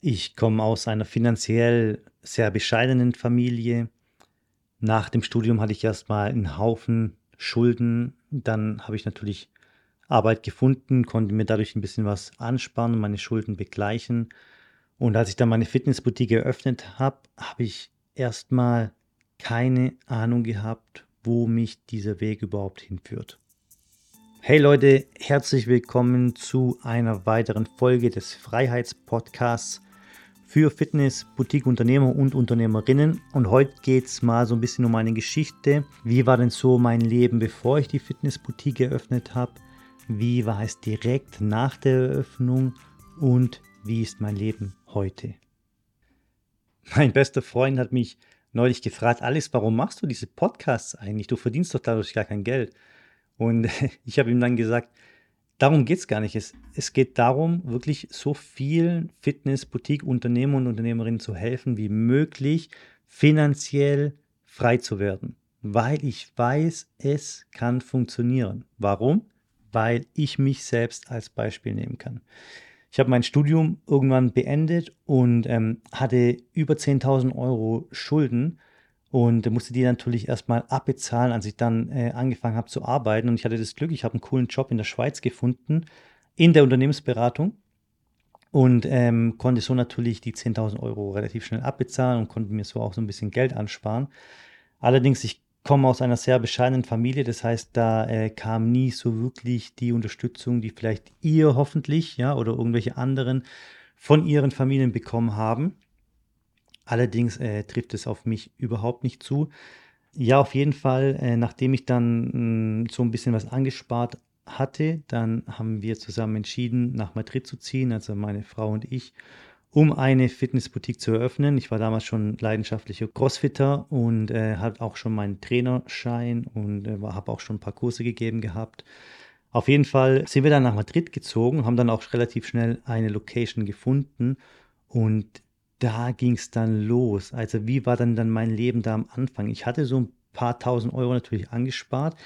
Ich komme aus einer finanziell sehr bescheidenen Familie. Nach dem Studium hatte ich erstmal einen Haufen Schulden. Dann habe ich natürlich Arbeit gefunden, konnte mir dadurch ein bisschen was ansparen und meine Schulden begleichen. Und als ich dann meine Fitnessboutique eröffnet habe, habe ich erstmal keine Ahnung gehabt, wo mich dieser Weg überhaupt hinführt. Hey Leute, herzlich willkommen zu einer weiteren Folge des Freiheitspodcasts für Fitness, Boutique-Unternehmer und Unternehmerinnen. Und heute geht es mal so ein bisschen um meine Geschichte. Wie war denn so mein Leben, bevor ich die Fitness-Boutique eröffnet habe? Wie war es direkt nach der Eröffnung? Und wie ist mein Leben heute? Mein bester Freund hat mich neulich gefragt, Alex, warum machst du diese Podcasts eigentlich? Du verdienst doch dadurch gar kein Geld. Und ich habe ihm dann gesagt, darum geht es gar nicht. Es, es geht darum, wirklich so vielen Fitness-, Boutique-Unternehmern und Unternehmerinnen zu helfen, wie möglich finanziell frei zu werden. Weil ich weiß, es kann funktionieren. Warum? Weil ich mich selbst als Beispiel nehmen kann. Ich habe mein Studium irgendwann beendet und ähm, hatte über 10.000 Euro Schulden und musste die natürlich erstmal abbezahlen, als ich dann äh, angefangen habe zu arbeiten. Und ich hatte das Glück, ich habe einen coolen Job in der Schweiz gefunden, in der Unternehmensberatung. Und ähm, konnte so natürlich die 10.000 Euro relativ schnell abbezahlen und konnte mir so auch so ein bisschen Geld ansparen. Allerdings, ich komme aus einer sehr bescheidenen Familie, das heißt, da äh, kam nie so wirklich die Unterstützung, die vielleicht ihr hoffentlich, ja, oder irgendwelche anderen von ihren Familien bekommen haben. Allerdings äh, trifft es auf mich überhaupt nicht zu. Ja, auf jeden Fall, äh, nachdem ich dann mh, mm, so ein bisschen was angespart hatte, dann haben wir zusammen entschieden, nach Madrid zu ziehen, also meine Frau und ich, um eine Fitnessboutique zu eröffnen. Ich war damals schon leidenschaftlicher Crossfitter und äh, hatte auch schon meinen Trainerschein und äh, habe auch schon ein paar Kurse gegeben gehabt. Auf jeden Fall sind wir dann nach Madrid gezogen, haben dann auch relativ schnell eine Location gefunden und da ging es dann los. Also wie war dann, dann mein Leben da am Anfang? Ich hatte so ein paar tausend Euro natürlich angespart.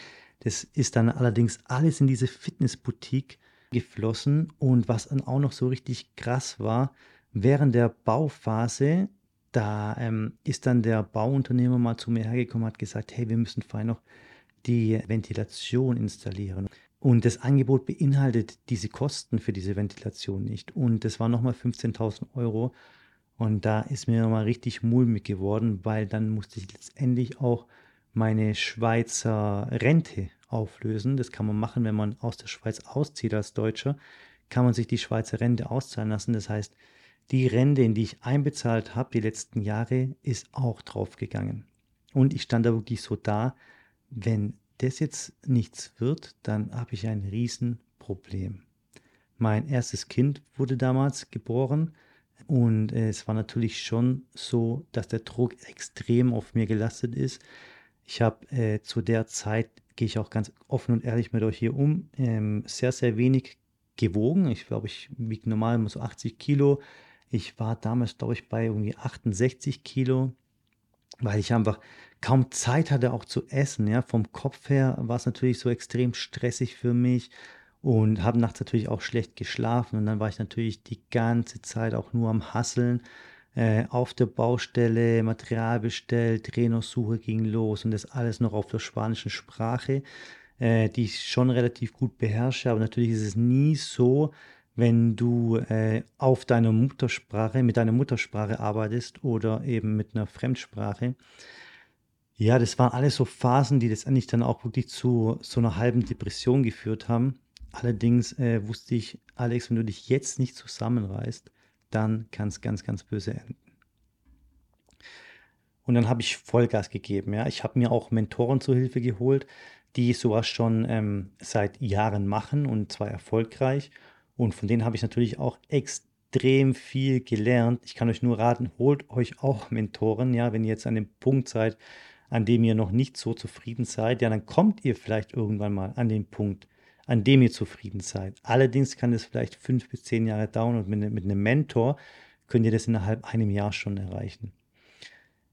Das ist dann allerdings alles in diese Fitnessboutique geflossen. Und was dann auch noch so richtig krass war, während der Bauphase, da ähm, ist dann der Bauunternehmer mal zu mir hergekommen und hat gesagt, hey, wir müssen vorher noch die Ventilation installieren. Und das Angebot beinhaltet diese Kosten für diese Ventilation nicht. Und das war nochmal 15.000 Euro. Und da ist mir mal richtig mulmig geworden, weil dann musste ich letztendlich auch meine Schweizer Rente auflösen. Das kann man machen, wenn man aus der Schweiz auszieht als Deutscher, kann man sich die Schweizer Rente auszahlen lassen. Das heißt, die Rente, in die ich einbezahlt habe die letzten Jahre, ist auch draufgegangen. Und ich stand da wirklich so da, wenn das jetzt nichts wird, dann habe ich ein Riesenproblem. Mein erstes Kind wurde damals geboren und äh, es war natürlich schon so, dass der Druck extrem auf mir gelastet ist. Ich habe äh, zu der Zeit, gehe ich auch ganz offen und ehrlich mit euch hier um, ähm, sehr, sehr wenig gewogen. Ich glaube, ich wiege normal immer so 80 Kilo. Ich war damals, glaube ich, bei irgendwie 68 Kilo, weil ich einfach kaum Zeit hatte, auch zu essen. Ja, vom Kopf her war es natürlich so extrem stressig für mich und habe nachts natürlich auch schlecht geschlafen und dann war ich natürlich die ganze Zeit auch nur am Hasseln äh, auf der Baustelle, Material bestellt, Trainersuche ging los und das alles noch auf der spanischen Sprache, äh, die ich schon relativ gut beherrsche, aber natürlich ist es nie so, wenn du äh, auf deiner Muttersprache, mit deiner Muttersprache arbeitest oder eben mit einer Fremdsprache. Ja, das waren alles so Phasen, die letztendlich dann auch wirklich zu so einer halben Depression geführt haben. Allerdings äh, wusste ich, Alex, wenn du dich jetzt nicht zusammenreißt, dann kann es ganz, ganz böse enden. Und dann habe ich Vollgas gegeben. Ja. Ich habe mir auch Mentoren zur Hilfe geholt, die sowas schon ähm, seit Jahren machen und zwar erfolgreich. Und von denen habe ich natürlich auch extrem viel gelernt. Ich kann euch nur raten, holt euch auch Mentoren, ja, wenn ihr jetzt an dem Punkt seid, an dem ihr noch nicht so zufrieden seid, ja, dann kommt ihr vielleicht irgendwann mal an den Punkt, an dem ihr zufrieden seid. Allerdings kann es vielleicht fünf bis zehn Jahre dauern und mit, mit einem Mentor könnt ihr das innerhalb einem Jahr schon erreichen.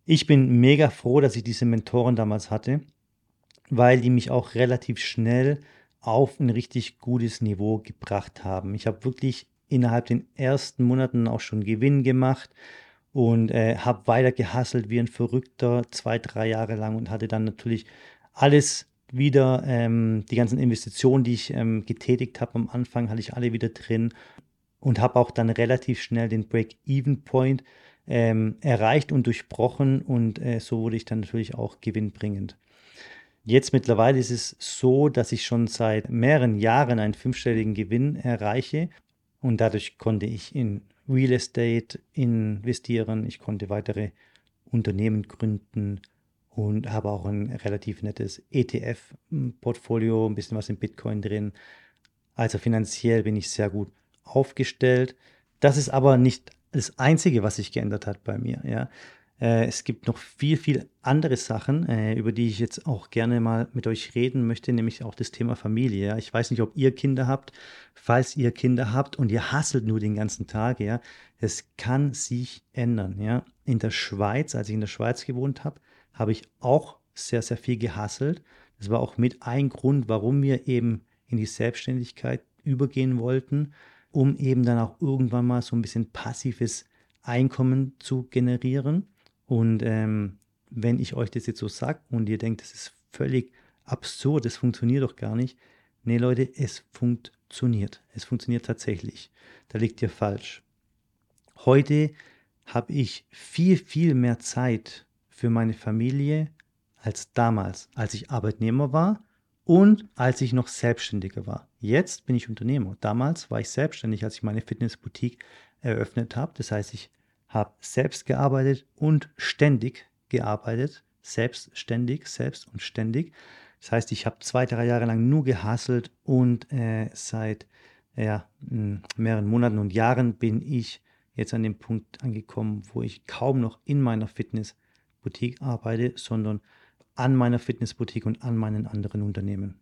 Ich bin mega froh, dass ich diese Mentoren damals hatte, weil die mich auch relativ schnell auf ein richtig gutes Niveau gebracht haben. Ich habe wirklich innerhalb den ersten Monaten auch schon Gewinn gemacht und äh, habe weiter gehasselt wie ein Verrückter zwei, drei Jahre lang und hatte dann natürlich alles wieder, ähm, die ganzen Investitionen, die ich ähm, getätigt habe am Anfang, hatte ich alle wieder drin und habe auch dann relativ schnell den Break-Even-Point ähm, erreicht und durchbrochen und äh, so wurde ich dann natürlich auch gewinnbringend. Jetzt mittlerweile ist es so, dass ich schon seit mehreren Jahren einen fünfstelligen Gewinn erreiche und dadurch konnte ich in Real Estate investieren, ich konnte weitere Unternehmen gründen und habe auch ein relativ nettes ETF-Portfolio, ein bisschen was in Bitcoin drin. Also finanziell bin ich sehr gut aufgestellt. Das ist aber nicht das Einzige, was sich geändert hat bei mir. Ja. Äh, es gibt noch viel, viel andere Sachen, äh, über die ich jetzt auch gerne mal mit euch reden möchte, nämlich auch das Thema Familie. Ich weiß nicht, ob ihr Kinder habt. Falls ihr Kinder habt und ihr hasselt nur den ganzen Tag, ja, es kann sich ändern. Ja. In der Schweiz, als ich in der Schweiz gewohnt habe, habe ich auch sehr, sehr viel gehasselt. Das war auch mit ein Grund, warum wir eben in die Selbstständigkeit übergehen wollten um eben dann auch irgendwann mal so ein bisschen passives Einkommen zu generieren. Und ähm, wenn ich euch das jetzt so sage und ihr denkt, das ist völlig absurd, das funktioniert doch gar nicht. Nee, Leute, es funktioniert. Es funktioniert tatsächlich. Da liegt ihr falsch. Heute habe ich viel, viel mehr Zeit für meine Familie als damals, als ich Arbeitnehmer war und als ich noch Selbstständiger war. Jetzt bin ich Unternehmer. Damals war ich selbstständig, als ich meine Fitnessboutique eröffnet habe. Das heißt, ich habe selbst gearbeitet und ständig gearbeitet. Selbstständig, selbst und ständig. Das heißt, ich habe zwei, drei Jahre lang nur gehasselt und äh, seit ja, mehreren Monaten und Jahren bin ich jetzt an dem Punkt angekommen, wo ich kaum noch in meiner Fitnessboutique arbeite, sondern an meiner Fitnessboutique und an meinen anderen Unternehmen.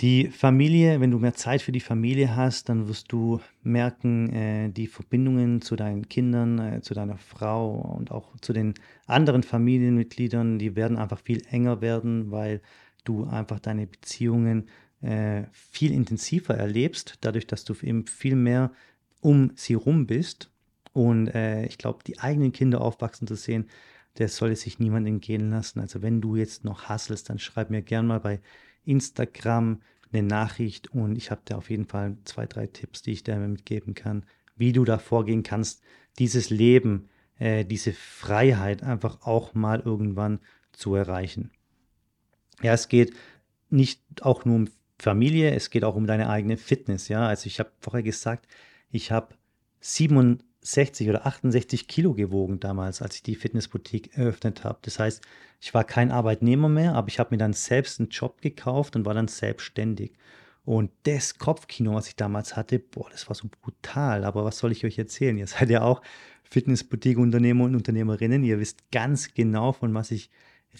Die Familie, wenn du mehr Zeit für die Familie hast, dann wirst du merken, äh, die Verbindungen zu deinen Kindern, äh, zu deiner Frau und auch zu den anderen Familienmitgliedern, die werden einfach viel enger werden, weil du einfach deine Beziehungen äh, viel intensiver erlebst, dadurch, dass du eben viel mehr um sie rum bist. Und äh, ich glaube, die eigenen Kinder aufwachsen zu sehen, der soll es sich niemand entgehen lassen. Also wenn du jetzt noch hasselst, dann schreib mir gern mal bei Instagram eine Nachricht und ich habe da auf jeden Fall zwei, drei Tipps, die ich dir mitgeben kann, wie du da vorgehen kannst, dieses Leben, äh, diese Freiheit einfach auch mal irgendwann zu erreichen. Ja, es geht nicht auch nur um Familie, es geht auch um deine eigene Fitness. Ja, also ich habe vorher gesagt, ich habe 67 60 oder 68 Kilo gewogen damals, als ich die Fitnessboutique eröffnet habe. Das heißt, ich war kein Arbeitnehmer mehr, aber ich habe mir dann selbst einen Job gekauft und war dann selbstständig. Und das Kopfkino, was ich damals hatte, boah, das war so brutal. Aber was soll ich euch erzählen? Ihr seid ja auch Fitnessboutique-Unternehmer und Unternehmerinnen. Ihr wisst ganz genau, von was ich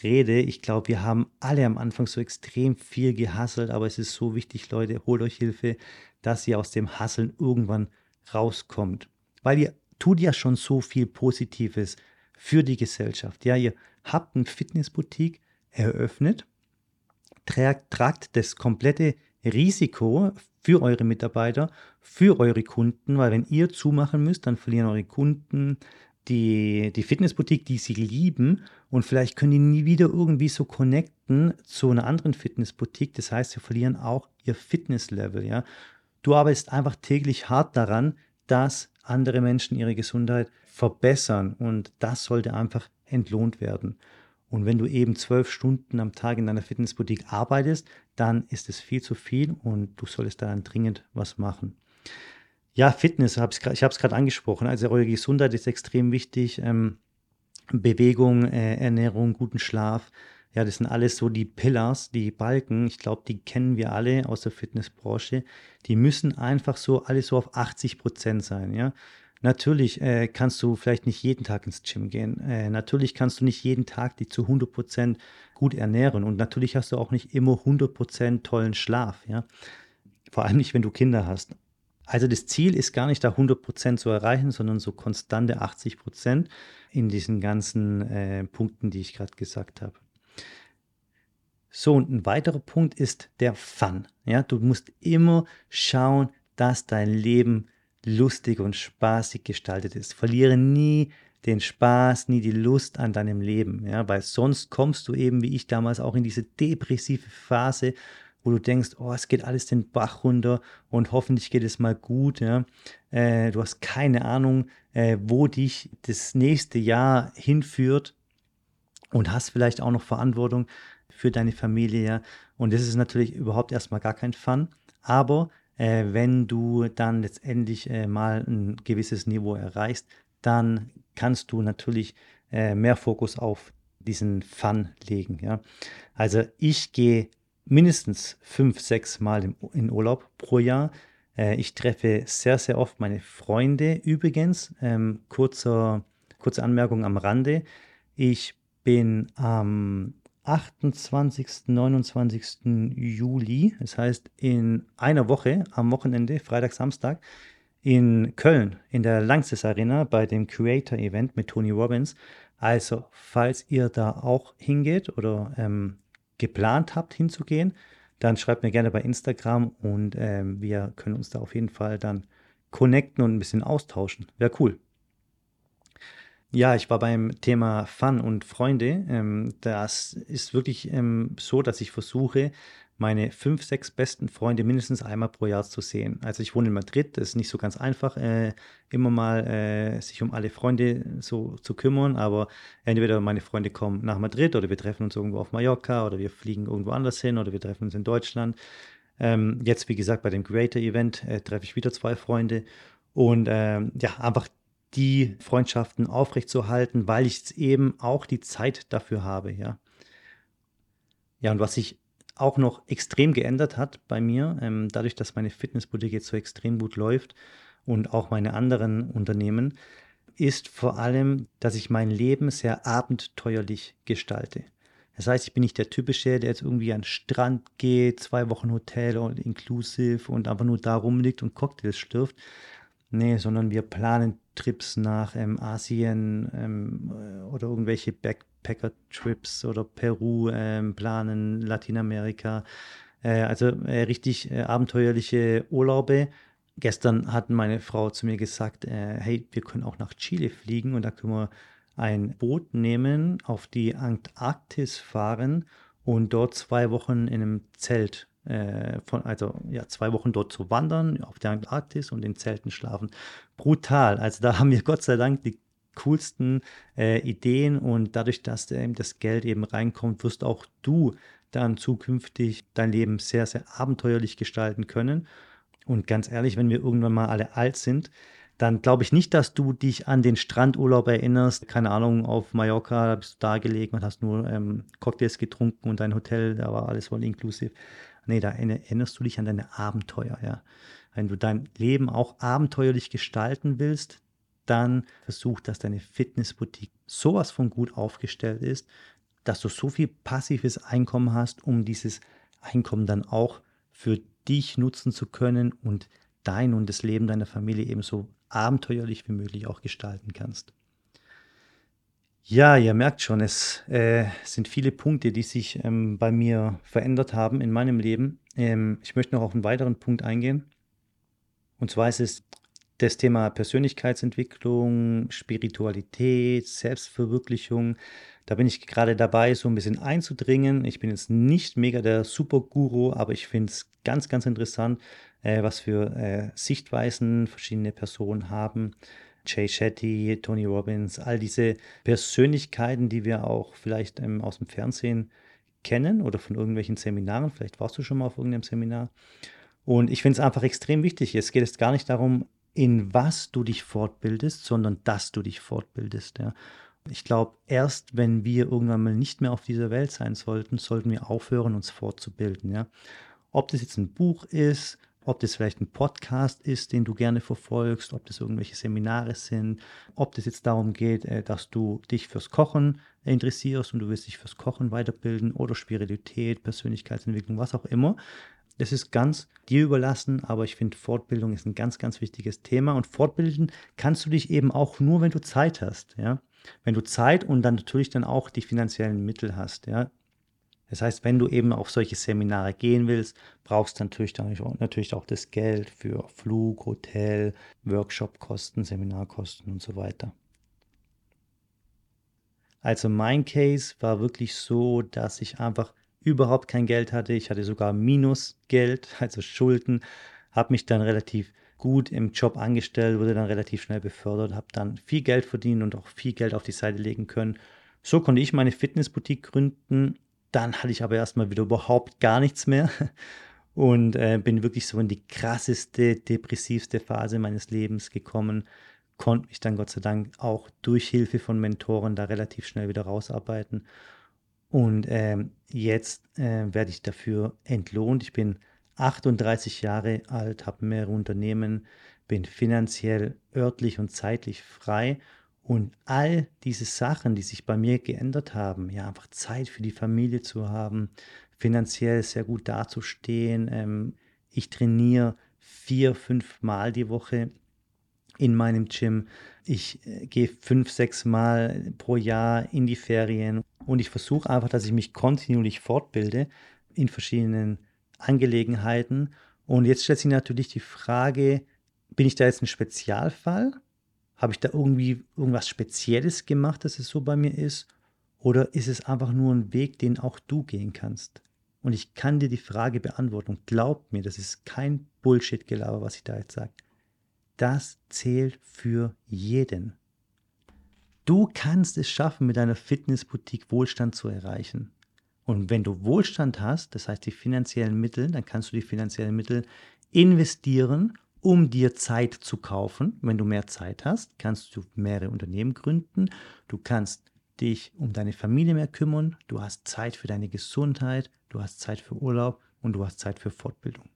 rede. Ich glaube, wir haben alle am Anfang so extrem viel gehasselt, aber es ist so wichtig, Leute, holt euch Hilfe, dass ihr aus dem Hasseln irgendwann rauskommt weil ihr tut ja schon so viel Positives für die Gesellschaft. Ja, ihr habt eine Fitnessboutique eröffnet, tragt, tragt das komplette Risiko für eure Mitarbeiter, für eure Kunden, weil wenn ihr zumachen müsst, dann verlieren eure Kunden die, die Fitnessboutique, die sie lieben und vielleicht können die nie wieder irgendwie so connecten zu einer anderen Fitnessboutique. Das heißt, sie verlieren auch ihr Fitnesslevel. Ja? Du arbeitest einfach täglich hart daran, dass andere Menschen ihre Gesundheit verbessern und das sollte einfach entlohnt werden. Und wenn du eben zwölf Stunden am Tag in deiner Fitnessboutique arbeitest, dann ist es viel zu viel und du solltest daran dringend was machen. Ja, Fitness, ich habe es gerade angesprochen. Also eure Gesundheit ist extrem wichtig. Ähm, Bewegung, äh, Ernährung, guten Schlaf. Ja, das sind alles so die Pillars, die Balken. Ich glaube, die kennen wir alle aus der Fitnessbranche. Die müssen einfach so alles so auf 80 Prozent sein. Ja, natürlich äh, kannst du vielleicht nicht jeden Tag ins Gym gehen. Äh, natürlich kannst du nicht jeden Tag dich zu 100 Prozent gut ernähren. Und natürlich hast du auch nicht immer 100 Prozent tollen Schlaf. Ja, vor allem nicht, wenn du Kinder hast. Also das Ziel ist gar nicht da 100 Prozent zu erreichen, sondern so konstante 80 Prozent in diesen ganzen äh, Punkten, die ich gerade gesagt habe. So, und ein weiterer Punkt ist der Fun. Ja, du musst immer schauen, dass dein Leben lustig und spaßig gestaltet ist. Verliere nie den Spaß, nie die Lust an deinem Leben, ja, weil sonst kommst du eben, wie ich damals, auch in diese depressive Phase, wo du denkst, oh, es geht alles den Bach runter und hoffentlich geht es mal gut, ja. Äh, du hast keine Ahnung, äh, wo dich das nächste Jahr hinführt und hast vielleicht auch noch Verantwortung für deine Familie. Und das ist natürlich überhaupt erstmal gar kein Fun, aber äh, wenn du dann letztendlich äh, mal ein gewisses Niveau erreichst, dann kannst du natürlich äh, mehr Fokus auf diesen Fun legen. Ja? Also ich gehe mindestens fünf, sechs Mal im, in Urlaub pro Jahr. Äh, ich treffe sehr, sehr oft meine Freunde übrigens. Ähm, kurzer, kurze Anmerkung am Rande. Ich bin am 28., 29. Juli, das heißt in einer Woche, am Wochenende, Freitag, Samstag, in Köln in der Langsys Arena bei dem Creator Event mit Tony Robbins. Also, falls ihr da auch hingeht oder ähm, geplant habt hinzugehen, dann schreibt mir gerne bei Instagram und ähm, wir können uns da auf jeden Fall dann connecten und ein bisschen austauschen. Wäre cool. Ja, ich war beim Thema Fun und Freunde. Ähm, das ist wirklich ähm, so, dass ich versuche, meine fünf, sechs besten Freunde mindestens einmal pro Jahr zu sehen. Also ich wohne in Madrid, das ist nicht so ganz einfach, äh, immer mal äh, sich um alle Freunde so zu kümmern, aber entweder meine Freunde kommen nach Madrid oder wir treffen uns irgendwo auf Mallorca oder wir fliegen irgendwo anders hin oder wir treffen uns in Deutschland. Ähm, jetzt, wie gesagt, bei dem Creator Event äh, treffe ich wieder zwei Freunde und ähm, ja, einfach die Freundschaften aufrechtzuerhalten, weil ich eben auch die Zeit dafür habe, ja. Ja, und was sich auch noch extrem geändert hat bei mir, ähm, dadurch, dass meine Fitnessboutique jetzt so extrem gut läuft und auch meine anderen Unternehmen, ist vor allem, dass ich mein Leben sehr abenteuerlich gestalte. Das heißt, ich bin nicht der typische, der jetzt irgendwie an den Strand geht, zwei Wochen Hotel und inclusive und einfach nur da rumliegt und Cocktails stürft. Nee, sondern wir planen Trips nach ähm, Asien ähm, oder irgendwelche Backpacker-Trips oder Peru ähm, planen, Lateinamerika. Äh, also äh, richtig äh, abenteuerliche Urlaube. Gestern hat meine Frau zu mir gesagt, äh, hey, wir können auch nach Chile fliegen und da können wir ein Boot nehmen, auf die Antarktis fahren und dort zwei Wochen in einem Zelt äh, von, also ja, zwei Wochen dort zu wandern, auf der Antarktis und in Zelten schlafen. Brutal. Also da haben wir Gott sei Dank die coolsten äh, Ideen und dadurch, dass äh, das Geld eben reinkommt, wirst auch du dann zukünftig dein Leben sehr, sehr abenteuerlich gestalten können. Und ganz ehrlich, wenn wir irgendwann mal alle alt sind, dann glaube ich nicht, dass du dich an den Strandurlaub erinnerst. Keine Ahnung, auf Mallorca da bist du da gelegen und hast nur ähm, Cocktails getrunken und dein Hotel, da war alles voll inklusiv. Nee, da erinnerst du dich an deine Abenteuer, ja. Wenn du dein Leben auch abenteuerlich gestalten willst, dann versuch, dass deine Fitnessboutique sowas von gut aufgestellt ist, dass du so viel passives Einkommen hast, um dieses Einkommen dann auch für dich nutzen zu können und dein und das Leben deiner Familie ebenso abenteuerlich wie möglich auch gestalten kannst. Ja, ihr merkt schon, es äh, sind viele Punkte, die sich ähm, bei mir verändert haben in meinem Leben. Ähm, ich möchte noch auf einen weiteren Punkt eingehen. Und zwar ist es das Thema Persönlichkeitsentwicklung, Spiritualität, Selbstverwirklichung. Da bin ich gerade dabei, so ein bisschen einzudringen. Ich bin jetzt nicht mega der Superguru, aber ich finde es ganz, ganz interessant, äh, was für äh, Sichtweisen verschiedene Personen haben Jay Shetty, Tony Robbins, all diese Persönlichkeiten, die wir auch vielleicht ähm, aus dem Fernsehen kennen oder von irgendwelchen Seminaren. Vielleicht warst du schon mal auf irgendeinem Seminar. Und ich finde es einfach extrem wichtig. Es geht jetzt gar nicht darum, in was du dich fortbildest, sondern dass du dich fortbildest. Ja. Ich glaube, erst wenn wir irgendwann mal nicht mehr auf dieser Welt sein sollten, sollten wir aufhören, uns fortzubilden. Ja. Ob das jetzt ein Buch ist, ob das vielleicht ein Podcast ist, den du gerne verfolgst, ob das irgendwelche Seminare sind, ob das jetzt darum geht, äh, dass du dich fürs Kochen interessierst und du willst dich fürs Kochen weiterbilden oder Spiritualität, Persönlichkeitsentwicklung, was auch immer. Das ist ganz dir überlassen, aber ich finde, Fortbildung ist ein ganz, ganz wichtiges Thema und fortbilden kannst du dich eben auch nur, wenn du Zeit hast, ja. Wenn du Zeit und dann natürlich dann auch die finanziellen Mittel hast, ja. Das heißt, wenn du eben auf solche Seminare gehen willst, brauchst du natürlich, natürlich auch das Geld für Flug, Hotel, Workshopkosten, Seminarkosten und so weiter. Also mein Case war wirklich so, dass ich einfach überhaupt kein Geld hatte. Ich hatte sogar Minusgeld, also Schulden, habe mich dann relativ gut im Job angestellt, wurde dann relativ schnell befördert, habe dann viel Geld verdient und auch viel Geld auf die Seite legen können. So konnte ich meine Fitnessboutique gründen dann hatte ich aber erstmal wieder überhaupt gar nichts mehr und äh, bin wirklich so in die krasseste, depressivste Phase meines Lebens gekommen. Konnte mich dann Gott sei Dank auch durch Hilfe von Mentoren da relativ schnell wieder rausarbeiten. Und ähm, jetzt äh, werde ich dafür entlohnt. Ich bin 38 Jahre alt, habe mehrere Unternehmen, bin finanziell, örtlich und zeitlich frei und all diese Sachen, die sich bei mir geändert haben, ja, einfach Zeit für die Familie zu haben, finanziell sehr gut dazustehen. Ähm, ich trainiere vier, fünf Mal die Woche in meinem Gym. Ich äh, gehe fünf, sechs Mal pro Jahr in die Ferien und ich versuche einfach, dass ich mich kontinuierlich fortbilde in verschiedenen Angelegenheiten. Und jetzt stellt sich natürlich die Frage, bin ich da jetzt ein Spezialfall habe ich da irgendwie irgendwas Spezielles gemacht, dass es so bei mir ist? Oder ist es einfach nur ein Weg, den auch du gehen kannst? Und ich kann dir die Frage beantworten. Und glaub mir, das ist kein Bullshit-Gelaber, was ich da jetzt sage. Das zählt für jeden. Du kannst es schaffen, mit deiner Fitnessboutique Wohlstand zu erreichen. Und wenn du Wohlstand hast, das heißt die finanziellen Mittel, dann kannst du die finanziellen Mittel investieren um dir Zeit zu kaufen. Wenn du mehr Zeit hast, kannst du mehrere Unternehmen gründen. Du kannst dich um deine Familie mehr kümmern. Du hast Zeit für deine Gesundheit. Du hast Zeit für Urlaub und du hast Zeit für Fortbildung.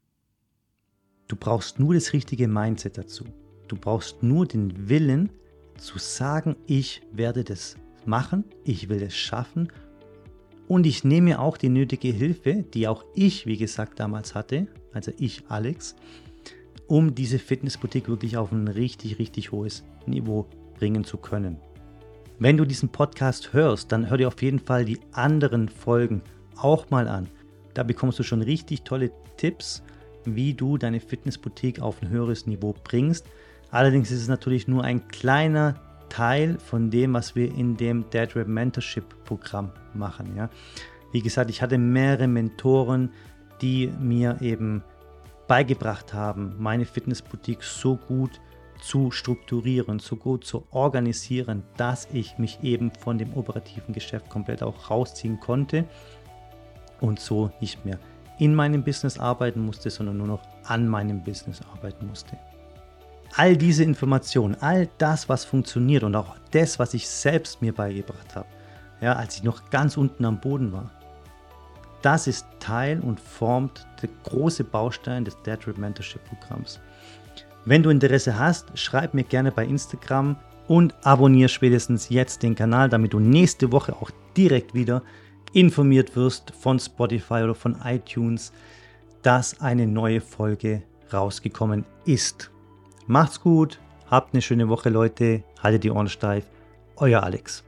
Du brauchst nur das richtige Mindset dazu. Du brauchst nur den Willen zu sagen, ich werde das machen, ich will es schaffen und ich nehme auch die nötige Hilfe, die auch ich, wie gesagt, damals hatte, also ich, Alex, um diese Fitnessboutique wirklich auf ein richtig, richtig hohes Niveau bringen zu können. Wenn du diesen Podcast hörst, dann hör dir auf jeden Fall die anderen Folgen auch mal an. Da bekommst du schon richtig tolle Tipps, wie du deine Fitnessboutique auf ein höheres Niveau bringst. Allerdings ist es natürlich nur ein kleiner Teil von dem, was wir in dem Dead Rap Mentorship Programm machen. Ja? Wie gesagt, ich hatte mehrere Mentoren, die mir eben beigebracht haben, meine Fitnessboutique so gut zu strukturieren, so gut zu organisieren, dass ich mich eben von dem operativen Geschäft komplett auch rausziehen konnte und so nicht mehr in meinem Business arbeiten musste, sondern nur noch an meinem Business arbeiten musste. All diese Informationen, all das, was funktioniert und auch das, was ich selbst mir beigebracht habe, ja, als ich noch ganz unten am Boden war, das ist Teil und formt der große Baustein des Dead Rip Mentorship Programms. Wenn du Interesse hast, schreib mir gerne bei Instagram und abonniere spätestens jetzt den Kanal, damit du nächste Woche auch direkt wieder informiert wirst von Spotify oder von iTunes, dass eine neue Folge rausgekommen ist. Macht's gut, habt eine schöne Woche, Leute, haltet die Ohren steif. Euer Alex.